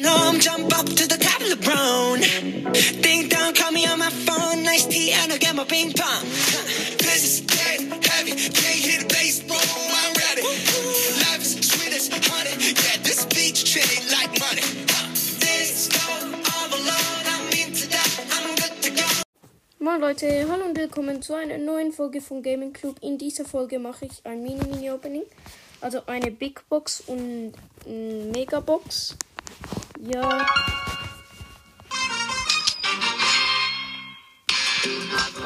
Nom, jump up to the top brown. Ding dong, call me on my phone. Nice tea, get my ping pong. This is dead heavy. Can't hit the I'm ready. Life is sweet as this beach treated like money. This alone. I'm into that. I'm good to go. Moin Leute, hallo und willkommen zu einer neuen Folge von Gaming Club. In dieser Folge mache ich ein Mini-Mini-Opening. Also eine Big Box und eine Megabox. Ja.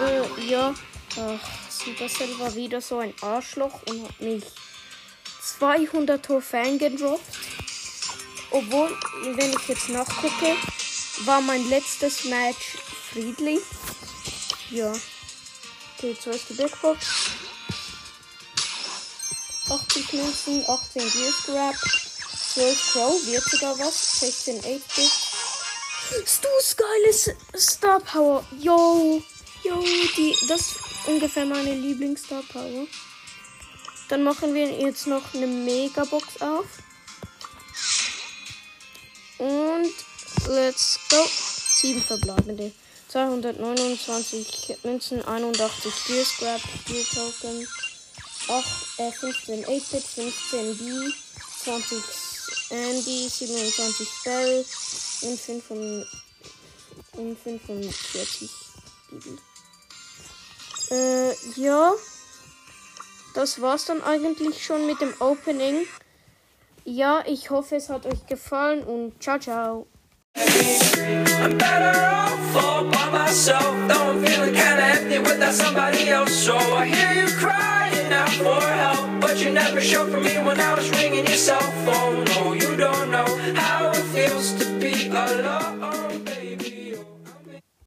Äh, ja. Ach, Supercell war wieder so ein Arschloch und hat mich 200 Trophäen gedroppt. Obwohl, wenn ich jetzt nachgucke, war mein letztes Match friedlich. Ja. Okay, zuerst die Big Box. 80 Münzen, 18 Gear Scrap, 12 Crow, wird sogar was, 16 8-Bit. Stu's geiles Star Power. Yo, yo, die, das ist ungefähr meine Lieblings-Star Power. Dann machen wir jetzt noch eine Megabox auf. Und let's go. 7 verbleibende. 229 Münzen, 81 Gear Scrap, Gear Token, 8, äh, 15 8-Bit, 15 B, 20 Andy, 27 Bell und 5 von, und 45 Bibi. Äh, ja. Das war's dann eigentlich schon mit dem Opening. Ja, ich hoffe, es hat euch gefallen und ciao, ciao. I'm better off all by myself. Though I'm feeling kinda empty without somebody else. So I hear you crying out for help. But you never showed for me when I was ringing